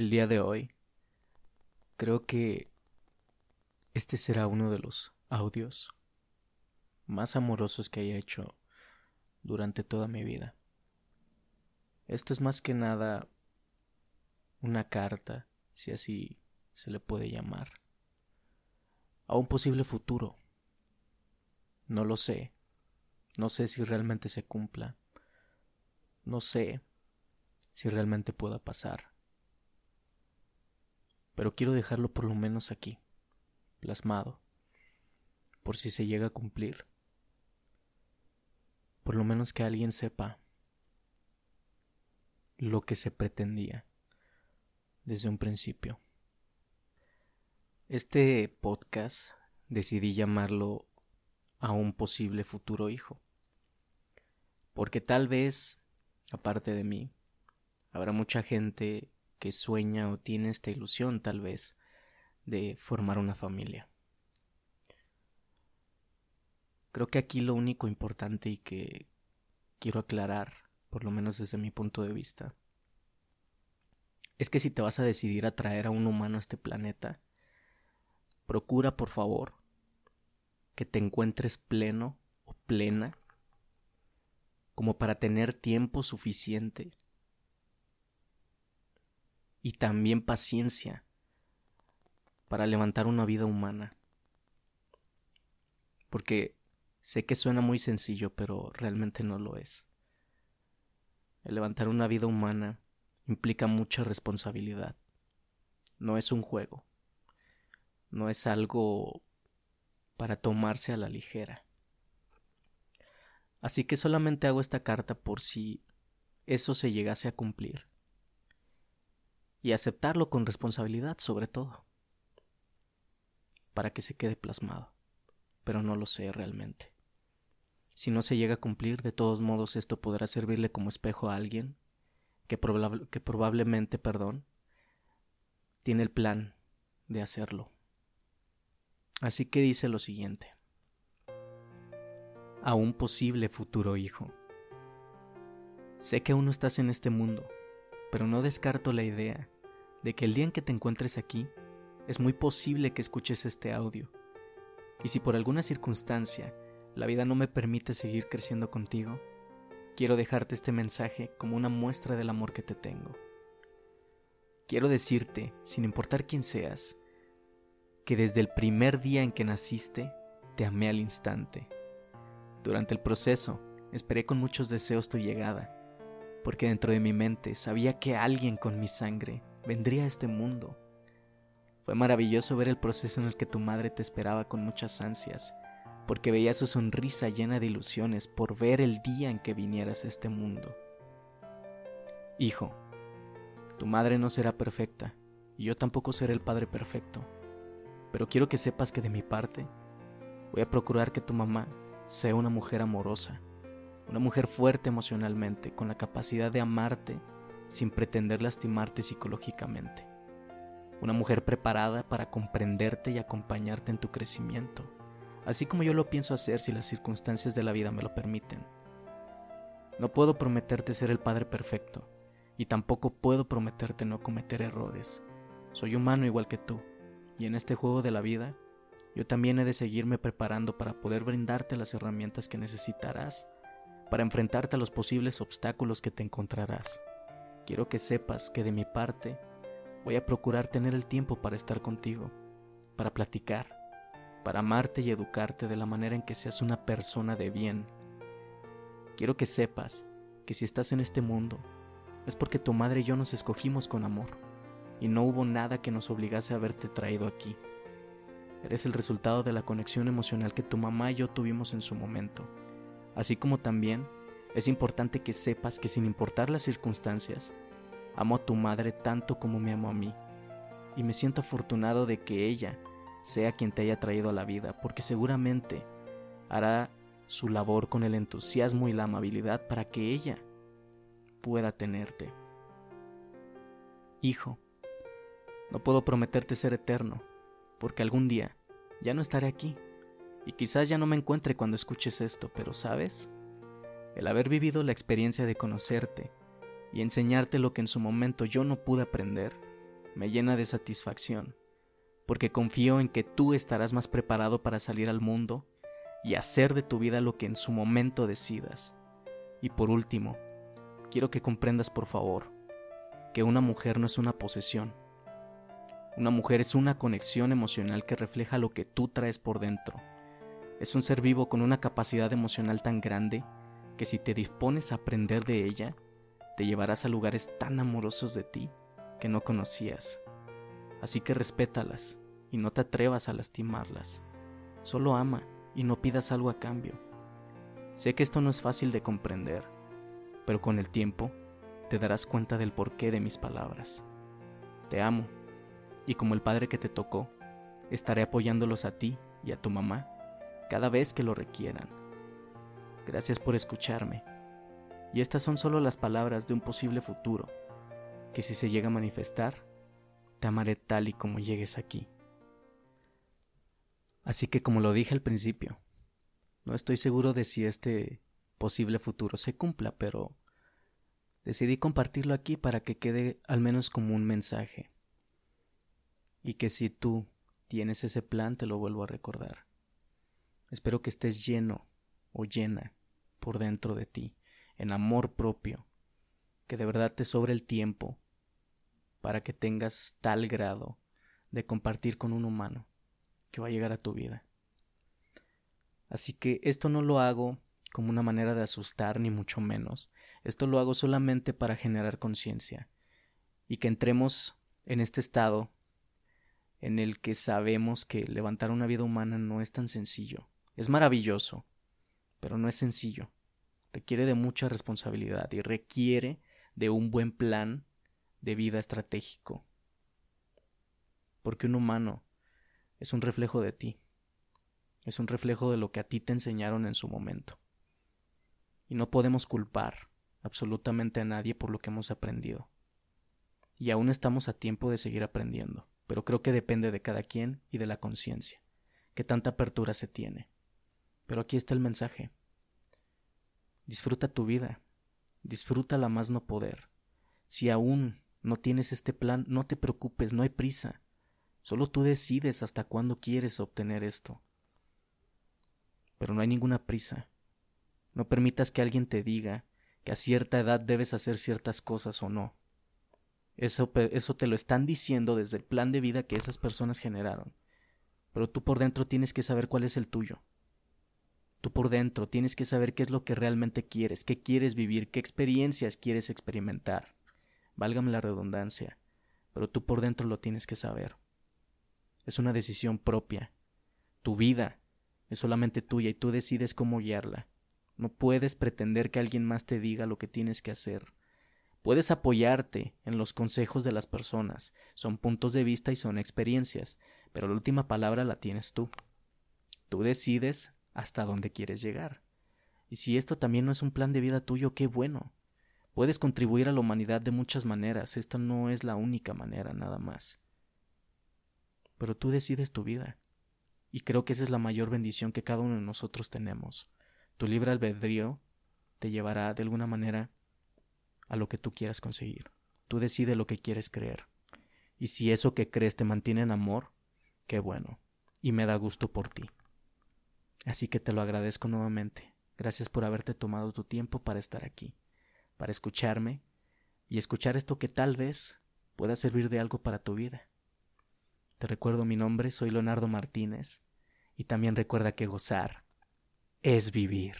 el día de hoy, creo que este será uno de los audios más amorosos que haya hecho durante toda mi vida. Esto es más que nada una carta, si así se le puede llamar, a un posible futuro. No lo sé, no sé si realmente se cumpla, no sé si realmente pueda pasar, pero quiero dejarlo por lo menos aquí, plasmado, por si se llega a cumplir, por lo menos que alguien sepa lo que se pretendía desde un principio. Este podcast decidí llamarlo a un posible futuro hijo, porque tal vez, aparte de mí, habrá mucha gente que sueña o tiene esta ilusión tal vez de formar una familia. Creo que aquí lo único importante y que quiero aclarar por lo menos desde mi punto de vista, es que si te vas a decidir a traer a un humano a este planeta, procura por favor que te encuentres pleno o plena como para tener tiempo suficiente y también paciencia para levantar una vida humana. Porque sé que suena muy sencillo, pero realmente no lo es. El levantar una vida humana implica mucha responsabilidad. No es un juego. No es algo para tomarse a la ligera. Así que solamente hago esta carta por si eso se llegase a cumplir. Y aceptarlo con responsabilidad sobre todo. Para que se quede plasmado. Pero no lo sé realmente. Si no se llega a cumplir, de todos modos esto podrá servirle como espejo a alguien que, que probablemente, perdón, tiene el plan de hacerlo. Así que dice lo siguiente. A un posible futuro hijo. Sé que aún no estás en este mundo, pero no descarto la idea de que el día en que te encuentres aquí, es muy posible que escuches este audio. Y si por alguna circunstancia la vida no me permite seguir creciendo contigo, quiero dejarte este mensaje como una muestra del amor que te tengo. Quiero decirte, sin importar quién seas, que desde el primer día en que naciste, te amé al instante. Durante el proceso, esperé con muchos deseos tu llegada, porque dentro de mi mente sabía que alguien con mi sangre vendría a este mundo. Fue maravilloso ver el proceso en el que tu madre te esperaba con muchas ansias porque veía su sonrisa llena de ilusiones por ver el día en que vinieras a este mundo. Hijo, tu madre no será perfecta, y yo tampoco seré el padre perfecto, pero quiero que sepas que de mi parte voy a procurar que tu mamá sea una mujer amorosa, una mujer fuerte emocionalmente, con la capacidad de amarte sin pretender lastimarte psicológicamente, una mujer preparada para comprenderte y acompañarte en tu crecimiento así como yo lo pienso hacer si las circunstancias de la vida me lo permiten. No puedo prometerte ser el Padre perfecto, y tampoco puedo prometerte no cometer errores. Soy humano igual que tú, y en este juego de la vida, yo también he de seguirme preparando para poder brindarte las herramientas que necesitarás para enfrentarte a los posibles obstáculos que te encontrarás. Quiero que sepas que de mi parte voy a procurar tener el tiempo para estar contigo, para platicar, para amarte y educarte de la manera en que seas una persona de bien. Quiero que sepas que si estás en este mundo es porque tu madre y yo nos escogimos con amor y no hubo nada que nos obligase a haberte traído aquí. Eres el resultado de la conexión emocional que tu mamá y yo tuvimos en su momento, así como también es importante que sepas que sin importar las circunstancias, amo a tu madre tanto como me amo a mí, y me siento afortunado de que ella sea quien te haya traído a la vida, porque seguramente hará su labor con el entusiasmo y la amabilidad para que ella pueda tenerte. Hijo, no puedo prometerte ser eterno, porque algún día ya no estaré aquí, y quizás ya no me encuentre cuando escuches esto, pero sabes, el haber vivido la experiencia de conocerte y enseñarte lo que en su momento yo no pude aprender, me llena de satisfacción, porque confío en que tú estarás más preparado para salir al mundo y hacer de tu vida lo que en su momento decidas. Y por último, quiero que comprendas por favor que una mujer no es una posesión. Una mujer es una conexión emocional que refleja lo que tú traes por dentro. Es un ser vivo con una capacidad emocional tan grande que si te dispones a aprender de ella, te llevarás a lugares tan amorosos de ti que no conocías. Así que respétalas y no te atrevas a lastimarlas. Solo ama y no pidas algo a cambio. Sé que esto no es fácil de comprender, pero con el tiempo te darás cuenta del porqué de mis palabras. Te amo, y como el padre que te tocó, estaré apoyándolos a ti y a tu mamá cada vez que lo requieran. Gracias por escucharme. Y estas son solo las palabras de un posible futuro, que si se llega a manifestar, te amaré tal y como llegues aquí. Así que como lo dije al principio, no estoy seguro de si este posible futuro se cumpla, pero decidí compartirlo aquí para que quede al menos como un mensaje. Y que si tú tienes ese plan, te lo vuelvo a recordar. Espero que estés lleno o llena por dentro de ti, en amor propio, que de verdad te sobre el tiempo para que tengas tal grado de compartir con un humano que va a llegar a tu vida. Así que esto no lo hago como una manera de asustar ni mucho menos. Esto lo hago solamente para generar conciencia y que entremos en este estado en el que sabemos que levantar una vida humana no es tan sencillo. Es maravilloso, pero no es sencillo. Requiere de mucha responsabilidad y requiere de un buen plan de vida estratégico. Porque un humano es un reflejo de ti. Es un reflejo de lo que a ti te enseñaron en su momento. Y no podemos culpar absolutamente a nadie por lo que hemos aprendido. Y aún estamos a tiempo de seguir aprendiendo, pero creo que depende de cada quien y de la conciencia, que tanta apertura se tiene. Pero aquí está el mensaje. Disfruta tu vida, disfrútala más no poder. Si aún no tienes este plan, no te preocupes, no hay prisa. Solo tú decides hasta cuándo quieres obtener esto. Pero no hay ninguna prisa. No permitas que alguien te diga que a cierta edad debes hacer ciertas cosas o no. Eso, eso te lo están diciendo desde el plan de vida que esas personas generaron. Pero tú por dentro tienes que saber cuál es el tuyo. Tú por dentro tienes que saber qué es lo que realmente quieres, qué quieres vivir, qué experiencias quieres experimentar. Válgame la redundancia, pero tú por dentro lo tienes que saber. Es una decisión propia. Tu vida es solamente tuya y tú decides cómo guiarla. No puedes pretender que alguien más te diga lo que tienes que hacer. Puedes apoyarte en los consejos de las personas, son puntos de vista y son experiencias, pero la última palabra la tienes tú. Tú decides hasta dónde quieres llegar. Y si esto también no es un plan de vida tuyo, qué bueno. Puedes contribuir a la humanidad de muchas maneras, esta no es la única manera nada más pero tú decides tu vida. Y creo que esa es la mayor bendición que cada uno de nosotros tenemos. Tu libre albedrío te llevará de alguna manera a lo que tú quieras conseguir. Tú decides lo que quieres creer. Y si eso que crees te mantiene en amor, qué bueno. Y me da gusto por ti. Así que te lo agradezco nuevamente. Gracias por haberte tomado tu tiempo para estar aquí, para escucharme y escuchar esto que tal vez pueda servir de algo para tu vida. Te recuerdo mi nombre, soy Leonardo Martínez, y también recuerda que gozar es vivir.